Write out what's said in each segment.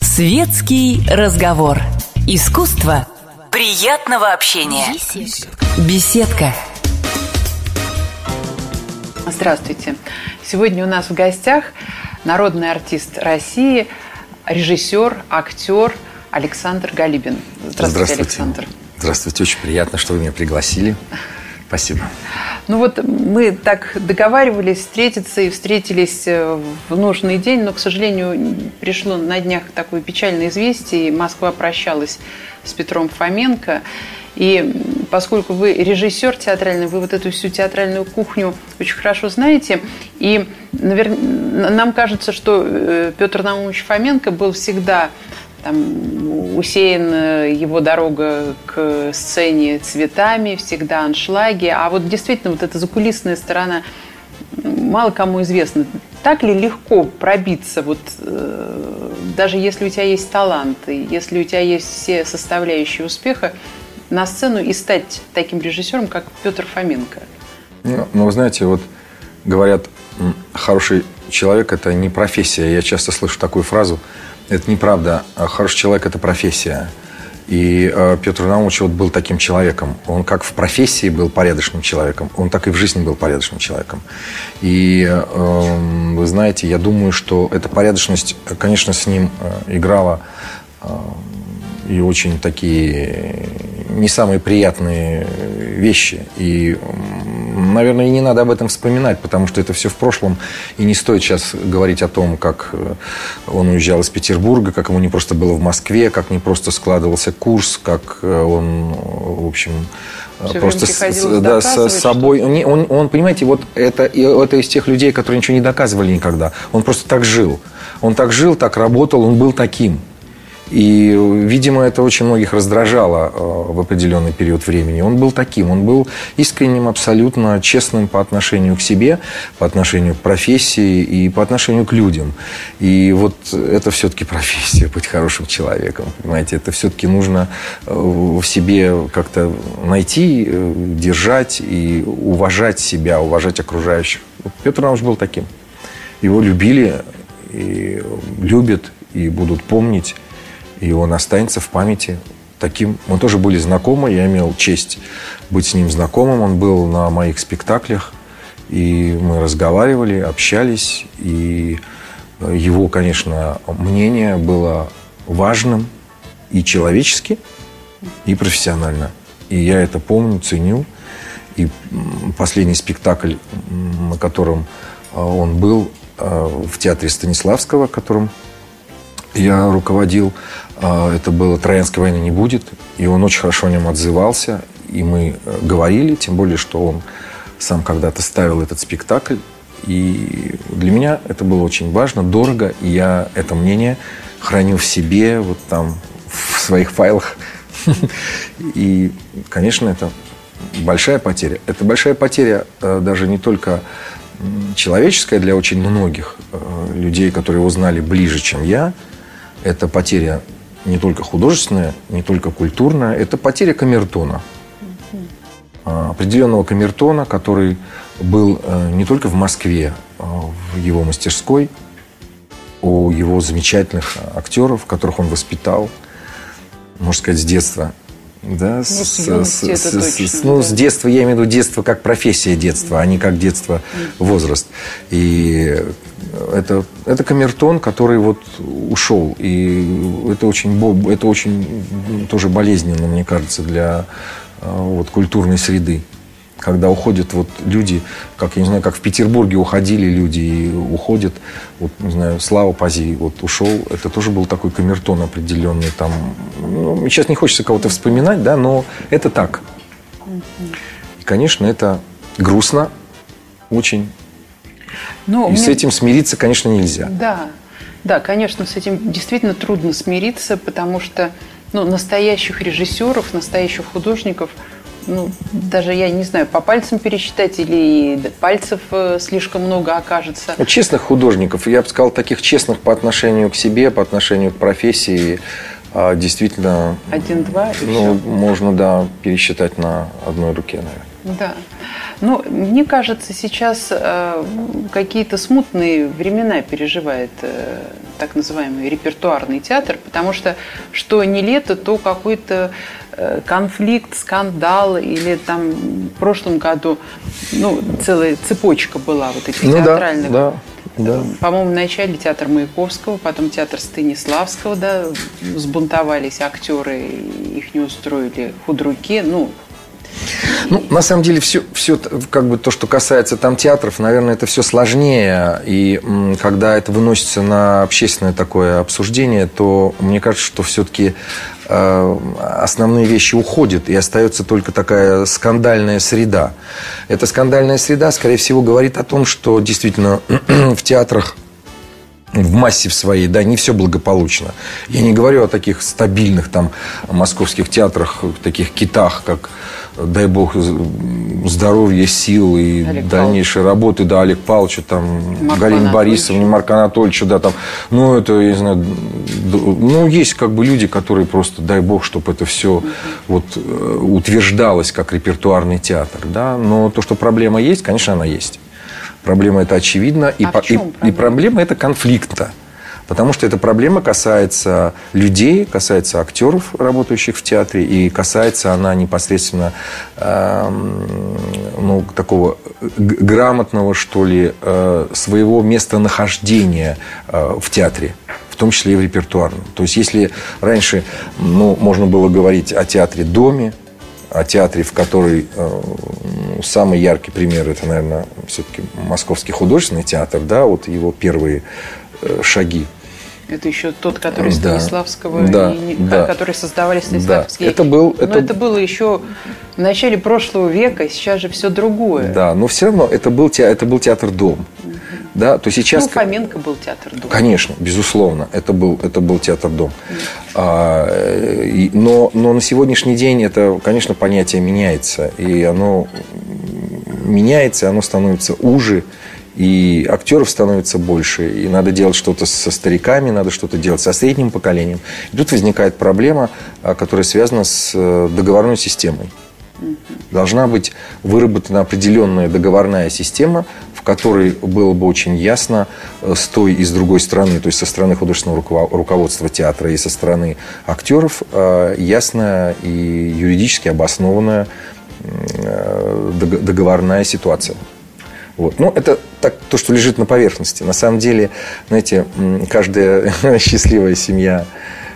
Светский разговор. Искусство приятного общения. Беседка. Здравствуйте. Сегодня у нас в гостях народный артист России, режиссер, актер Александр Галибин. Здравствуйте, Здравствуйте. Александр. Здравствуйте, очень приятно, что вы меня пригласили. Спасибо. Ну вот мы так договаривались встретиться и встретились э, в нужный день, но, к сожалению, пришло на днях такое печальное известие, и Москва прощалась с Петром Фоменко. И поскольку вы режиссер театральный, вы вот эту всю театральную кухню очень хорошо знаете, и навер... нам кажется, что э, Петр Наумович Фоменко был всегда там усеяна его дорога к сцене цветами, всегда аншлаги. А вот действительно вот эта закулисная сторона мало кому известна. Так ли легко пробиться, вот, э, даже если у тебя есть таланты, если у тебя есть все составляющие успеха, на сцену и стать таким режиссером, как Петр Фоменко? Ну, ну, вы знаете, вот говорят, хороший человек – это не профессия. Я часто слышу такую фразу – это неправда. А хороший человек – это профессия. И э, Петр Наумович вот был таким человеком. Он как в профессии был порядочным человеком, он так и в жизни был порядочным человеком. И э, вы знаете, я думаю, что эта порядочность, конечно, с ним э, играла э, и очень такие не самые приятные вещи. И наверное, и не надо об этом вспоминать, потому что это все в прошлом. И не стоит сейчас говорить о том, как э, он уезжал из Петербурга, как ему не просто было в Москве, как не просто складывался курс, как э, он, в общем, все просто с, да, с собой. Он, он, он, понимаете, вот это, это из тех людей, которые ничего не доказывали никогда. Он просто так жил. Он так жил, так работал, он был таким. И, видимо, это очень многих раздражало э, в определенный период времени. Он был таким, он был искренним, абсолютно честным по отношению к себе, по отношению к профессии и по отношению к людям. И вот это все-таки профессия, быть хорошим человеком. Понимаете, это все-таки нужно э, в себе как-то найти, э, держать и уважать себя, уважать окружающих. Петр Иванович был таким. Его любили и любят, и будут помнить и он останется в памяти таким. Мы тоже были знакомы, я имел честь быть с ним знакомым. Он был на моих спектаклях, и мы разговаривали, общались, и его, конечно, мнение было важным и человечески, и профессионально. И я это помню, ценю. И последний спектакль, на котором а, он был а, в театре Станиславского, которым я руководил, а, это было «Троянской войны не будет», и он очень хорошо о нем отзывался, и мы э, говорили, тем более, что он сам когда-то ставил этот спектакль, и для меня это было очень важно, дорого, и я это мнение храню в себе, вот там, в своих файлах. И, конечно, это большая потеря. Это большая потеря э, даже не только человеческая для очень многих э, людей, которые его знали ближе, чем я. Это потеря не только художественная, не только культурная, это потеря камертона. А, определенного камертона, который был э, не только в Москве, а в его мастерской, у его замечательных актеров, которых он воспитал, можно сказать, с детства. Да, ну, с, с, с, точно, с, ну, да. с детства, я имею в виду детство как профессия детства, а не как детство возраст. И это, это камертон, который вот ушел. И это очень, это очень тоже болезненно, мне кажется, для а, вот, культурной среды. Когда уходят вот люди, как, я не знаю, как в Петербурге уходили люди и уходят, вот, не знаю, Слава Пази вот ушел, это тоже был такой камертон определенный там. Ну, сейчас не хочется кого-то вспоминать, да, но это так. И, конечно, это грустно очень, но и мне... с этим смириться, конечно, нельзя. Да, да, конечно, с этим действительно трудно смириться, потому что ну, настоящих режиссеров, настоящих художников, ну, даже я не знаю, по пальцам пересчитать или пальцев э, слишком много окажется. Ну, честных художников, я бы сказал, таких честных по отношению к себе, по отношению к профессии, а, действительно... Один-два? Ну, все. можно, да, пересчитать на одной руке, наверное. Да. Ну, мне кажется, сейчас э, какие-то смутные времена переживает э, так называемый репертуарный театр, потому что что не лето, то какой-то э, конфликт, скандал или там в прошлом году ну, целая цепочка была вот этих ну, театральных. Да, да. Да. По-моему, вначале театр Маяковского, потом театр Станиславского, да, сбунтовались актеры, их не устроили худруки, ну, ну, на самом деле, все, все как бы то, что касается там театров, наверное, это все сложнее. И когда это выносится на общественное такое обсуждение, то мне кажется, что все-таки э, основные вещи уходят, и остается только такая скандальная среда. Эта скандальная среда, скорее всего, говорит о том, что действительно в театрах в массе в своей, да, не все благополучно. Я не говорю о таких стабильных там московских театрах, таких китах, как дай бог здоровья, сил и Олег дальнейшей Павлович. работы, да, Олег Павловича, там, Марк Галина Борисовна, Марк Анатольевича, да, там, ну, это, я не знаю, ну, есть как бы люди, которые просто, дай бог, чтобы это все угу. вот э, утверждалось как репертуарный театр, да, но то, что проблема есть, конечно, она есть. Проблема это очевидна, и, а по, и, проблема? и проблема это конфликта. Потому что эта проблема касается людей, касается актеров, работающих в театре, и касается она непосредственно э, ну, такого грамотного, что ли, э, своего местонахождения э, в театре в том числе и в репертуарном. То есть, если раньше ну, можно было говорить о театре-доме, о театре, в который э, самый яркий пример это, наверное, все-таки Московский художественный театр, да, вот его первые э, шаги это еще тот, который. Станиславского, да, и, да. который создавали Станиславские. Да. Это был, это... Но это было еще в начале прошлого века, сейчас же все другое. Да, но все равно это был, это был театр-дом. Угу. Да, то сейчас... Ну, Фоменко был театр-дом. Конечно, безусловно, это был, это был театр-дом. А, и, но, но на сегодняшний день это, конечно, понятие меняется. И оно меняется, оно становится уже, и актеров становится больше, и надо делать что-то со стариками, надо что-то делать со средним поколением. И тут возникает проблема, а, которая связана с э, договорной системой. Должна быть выработана определенная договорная система, в которой было бы очень ясно э, с той и с другой стороны, то есть со стороны художественного руководства театра и со стороны актеров, э, ясная и юридически обоснованная договорная ситуация. Вот. Ну, это так, то, что лежит на поверхности. На самом деле, знаете, каждая счастливая семья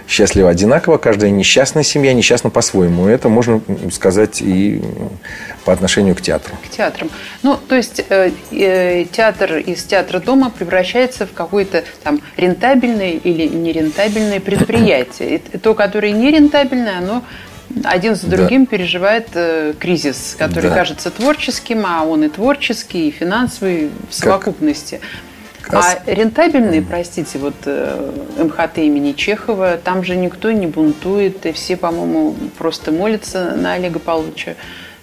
счастлива одинаково, каждая несчастная семья несчастна по-своему. Это можно сказать и по отношению к театру. К театрам. Ну, то есть э, э, театр из театра дома превращается в какое-то там рентабельное или нерентабельное предприятие. И то, которое нерентабельное, оно один за другим да. переживает э, кризис, который да. кажется творческим, а он и творческий, и финансовый в совокупности. Как? А рентабельные, простите, вот э, МХТ имени Чехова, там же никто не бунтует, и все, по-моему, просто молятся на Олега Павловича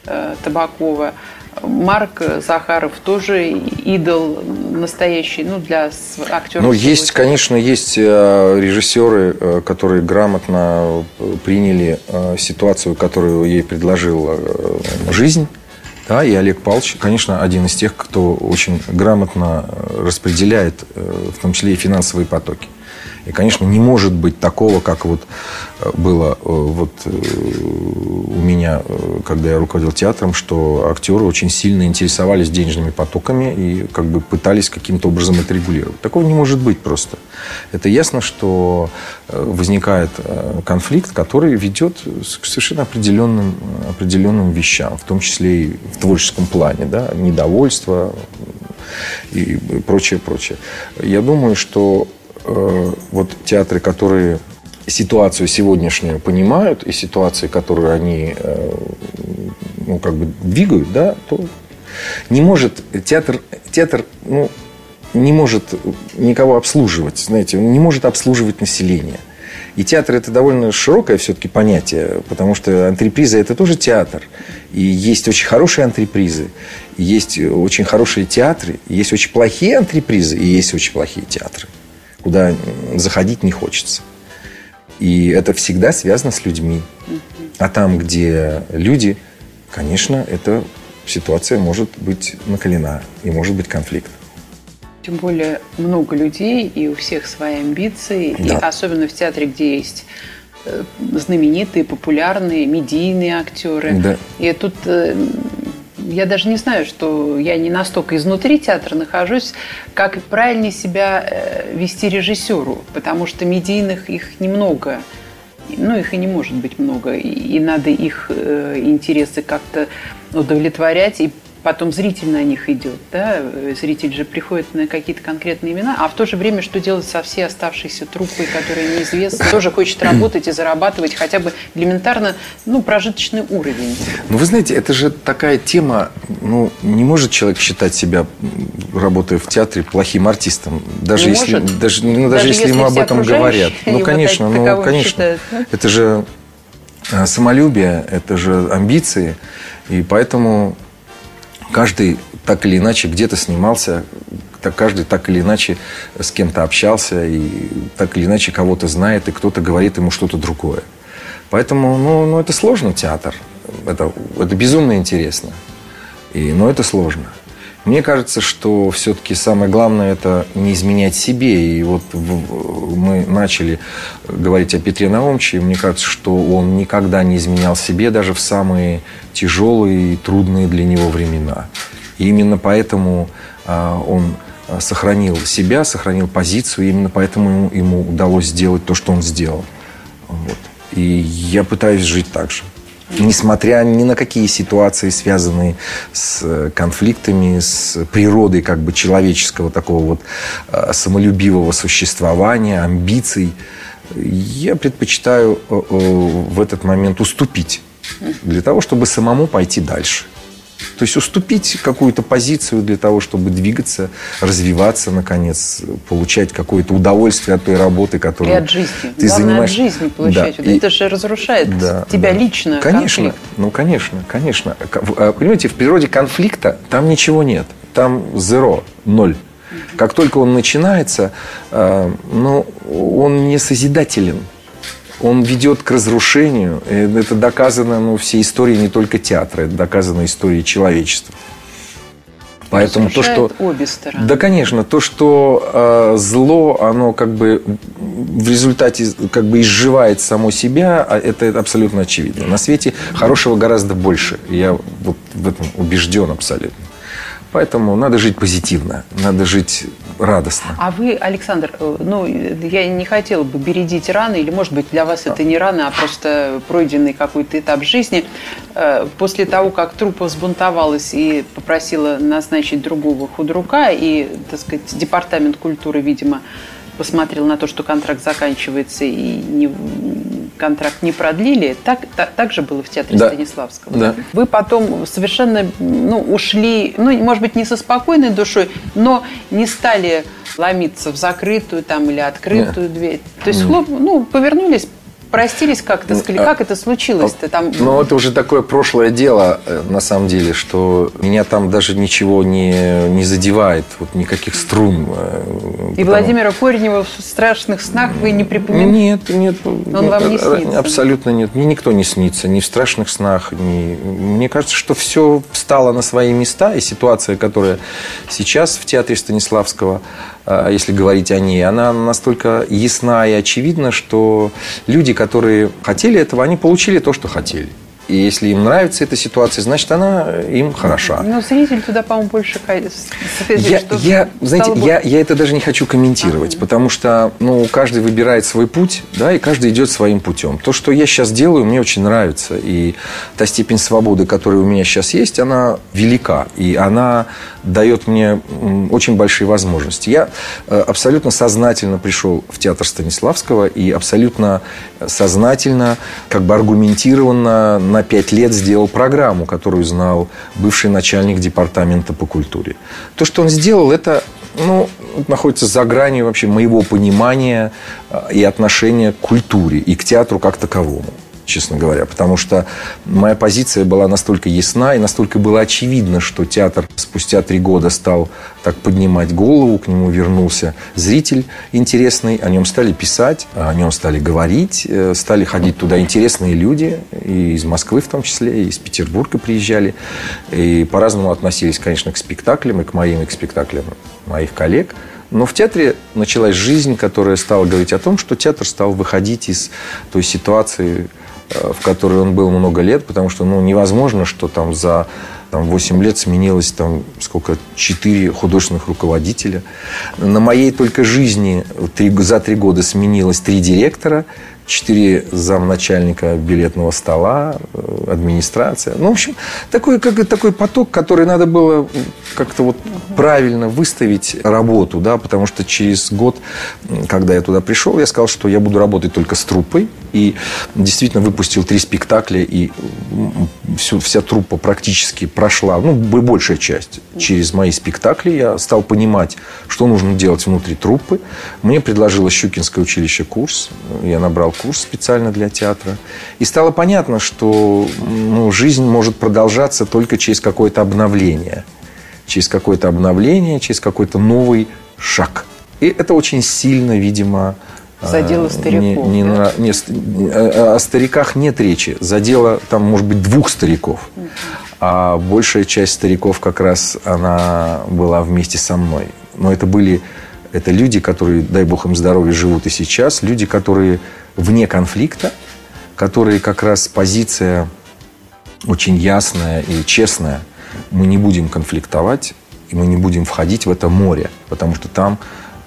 э, Табакова. Марк Захаров тоже идол настоящий, ну, для актеров. Ну, есть, конечно, есть э, режиссеры, э, которые грамотно э, приняли ситуацию, которую ей предложила жизнь. Да, и Олег Павлович, конечно, один из тех, кто очень грамотно распределяет, в том числе и финансовые потоки. И, конечно, не может быть такого, как вот э, было э, вот э, у меня, когда я руководил театром, что актеры очень сильно интересовались денежными потоками и как бы пытались каким-то образом это регулировать. Такого не может быть просто. Это ясно, что возникает конфликт, который ведет к совершенно определенным, определенным вещам, в том числе и в творческом плане, да, недовольство и прочее, прочее. Я думаю, что Э, вот театры, которые ситуацию сегодняшнюю понимают и ситуации, которые они э, ну, как бы двигают, да, то не может театр, театр ну, не может никого обслуживать, знаете, он не может обслуживать население. И театр это довольно широкое все-таки понятие, потому что антреприза это тоже театр. И есть очень хорошие антрепризы, есть очень хорошие театры, есть очень плохие антрепризы, и есть очень плохие театры куда заходить не хочется. И это всегда связано с людьми. А там, где люди, конечно, это ситуация может быть накалена и может быть конфликт. Тем более много людей, и у всех свои амбиции, да. и особенно в театре, где есть э, знаменитые, популярные, медийные актеры. Да. И тут э, я даже не знаю, что я не настолько изнутри театра нахожусь, как правильнее себя э, вести режиссеру, потому что медийных их немного. Ну, их и не может быть много, и надо их интересы как-то удовлетворять и потом зритель на них идет, да, зритель же приходит на какие-то конкретные имена, а в то же время что делать со всей оставшейся труппой, которая неизвестна, тоже хочет работать и зарабатывать хотя бы элементарно, ну, прожиточный уровень. Ну, вы знаете, это же такая тема, ну, не может человек считать себя, работая в театре, плохим артистом, даже не если, может. даже, ну, даже, даже если, если ему об этом говорят. Ну, конечно, ну, конечно, считают, да? это же э, самолюбие, это же амбиции, и поэтому каждый так или иначе где-то снимался, так каждый так или иначе с кем-то общался, и так или иначе кого-то знает, и кто-то говорит ему что-то другое. Поэтому, ну, ну это сложно театр. Это, это безумно интересно. И, но это сложно. Мне кажется, что все-таки самое главное это не изменять себе. И вот мы начали говорить о Петре Наумче. Мне кажется, что он никогда не изменял себе даже в самые тяжелые и трудные для него времена. И именно поэтому а, он сохранил себя, сохранил позицию. И именно поэтому ему удалось сделать то, что он сделал. Вот. И я пытаюсь жить так же несмотря ни на какие ситуации, связанные с э, конфликтами, с природой как бы человеческого такого вот э, самолюбивого существования, амбиций, я предпочитаю э, в этот момент уступить для того, чтобы самому пойти дальше. То есть уступить какую-то позицию для того, чтобы двигаться, развиваться, наконец, получать какое-то удовольствие от той работы, которую и от жизни. ты Главное, занимаешь. от жизни получать. Да. Вот и... Это же разрушает да, тебя да. лично. Конечно, конфликт. ну конечно, конечно. А, понимаете, в природе конфликта там ничего нет, там zero, ноль. Как только он начинается, э, ну, он не созидателен он ведет к разрушению. И это доказано ну, всей истории не только театра, это доказано историей человечества. Поэтому то, что обе стороны. Да, конечно, то, что э, зло, оно как бы в результате как бы изживает само себя, а это абсолютно очевидно. На свете хорошего гораздо больше. Я вот в этом убежден абсолютно. Поэтому надо жить позитивно, надо жить радостно. А вы, Александр, э, ну, я не хотела бы бередить раны, или, может быть, для вас это не раны, а просто пройденный какой-то этап жизни. Э, после того, как труппа взбунтовалась и попросила назначить другого худрука, и, так сказать, департамент культуры, видимо, посмотрел на то, что контракт заканчивается и не, контракт не продлили, так, так, так же было в театре да. Станиславского. Да. Вы потом совершенно ну, ушли, ну, может быть, не со спокойной душой, но не стали ломиться в закрытую там или открытую Нет. дверь. То есть, хлоп, ну, повернулись, простились как-то, ну, как это случилось-то там? Ну, это уже такое прошлое дело, э, на самом деле, что меня там даже ничего не, не задевает, вот никаких струн. Э, И потому... Владимира Коренева в страшных снах вы не припоминаете? Нет, нет. Он вам не э, снится? Абсолютно нет. Мне никто не снится, ни в страшных снах. Ни... Мне кажется, что все встало на свои места, и ситуация, которая сейчас в театре Станиславского, если говорить о ней, она настолько ясна и очевидна, что люди, которые хотели этого, они получили то, что хотели. И если им нравится эта ситуация, значит, она им хороша. Но зритель туда, по-моему, больше я, я, знаете, я, я это даже не хочу комментировать, а, потому что ну, каждый выбирает свой путь, да, и каждый идет своим путем. То, что я сейчас делаю, мне очень нравится. И та степень свободы, которая у меня сейчас есть, она велика. И она дает мне очень большие возможности. Я э, абсолютно сознательно пришел в театр Станиславского и абсолютно сознательно, как бы аргументированно на пять лет сделал программу, которую знал бывший начальник департамента по культуре. То, что он сделал, это ну, находится за гранью вообще моего понимания э, и отношения к культуре и к театру как таковому. Честно говоря, потому что моя позиция была настолько ясна и настолько было очевидно, что театр спустя три года стал так поднимать голову, к нему вернулся зритель интересный, о нем стали писать, о нем стали говорить, э, стали ходить туда интересные люди, и из Москвы в том числе, и из Петербурга приезжали, и по-разному относились, конечно, к спектаклям, и к моим, и к спектаклям моих коллег – но в театре началась жизнь, которая стала говорить о том, что театр стал выходить из той ситуации, в которой он был много лет, потому что ну, невозможно, что там за там, 8 лет сменилось там сколько, 4 художественных руководителя. На моей только жизни три, за три года сменилось три директора, четыре замначальника билетного стола, э, администрация. Ну, в общем, такой, как, такой поток, который надо было как-то вот правильно выставить работу, да, потому что через год, когда я туда пришел, я сказал, что я буду работать только с труппой, и действительно выпустил три спектакля, и всю, вся труппа практически прошла, ну, большая часть, через мои спектакли. Я стал понимать, что нужно делать внутри труппы. Мне предложило Щукинское училище курс, я набрал курс специально для театра, и стало понятно, что ну, жизнь может продолжаться только через какое-то обновление – через какое-то обновление, через какой-то новый шаг. И это очень сильно, видимо, Задело стариков. Не, не, да? не, о, о стариках нет речи. Задело там, может быть, двух стариков. А большая часть стариков как раз она была вместе со мной. Но это были это люди, которые, дай бог им здоровья, живут и сейчас. Люди, которые вне конфликта, которые как раз позиция очень ясная и честная – мы не будем конфликтовать, и мы не будем входить в это море, потому что там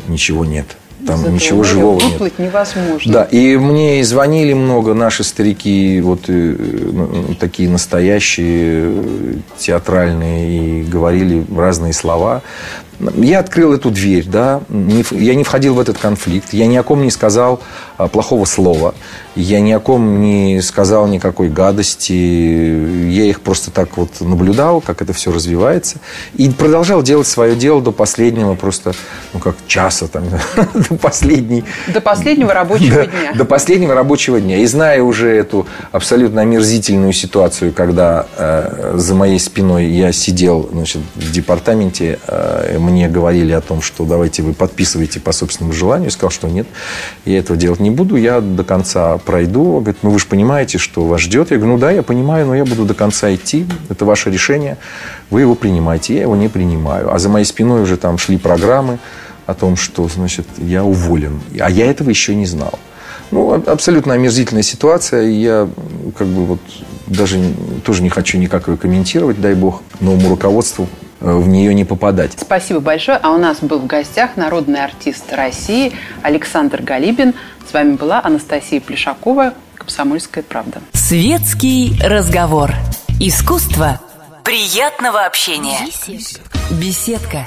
ничего нет. Там Из ничего живого выплыть нет. невозможно. Да, и мне звонили много наши старики, вот э, ну, такие настоящие, э, театральные, и говорили разные слова. Я открыл эту дверь, да, я не входил в этот конфликт, я ни о ком не сказал плохого слова, я ни о ком не сказал никакой гадости, я их просто так вот наблюдал, как это все развивается, и продолжал делать свое дело до последнего просто, ну как часа там, до последней... До последнего рабочего дня. До последнего рабочего дня. И зная уже эту абсолютно омерзительную ситуацию, когда э, за моей спиной я сидел значит, в департаменте, э, мне говорили о том, что давайте вы подписывайте по собственному желанию. Я сказал, что нет, я этого делать не буду, я до конца пройду. Говорит, ну вы же понимаете, что вас ждет. Я говорю, ну да, я понимаю, но я буду до конца идти. Это ваше решение. Вы его принимаете. Я его не принимаю. А за моей спиной уже там шли программы о том, что, значит, я уволен. А я этого еще не знал. Ну, абсолютно омерзительная ситуация. Я как бы вот даже тоже не хочу никак ее комментировать, дай бог, новому руководству в нее не попадать. Спасибо большое. А у нас был в гостях народный артист России Александр Галибин. С вами была Анастасия Плешакова, «Комсомольская правда». Светский разговор. Искусство приятного общения. Беседка. Беседка.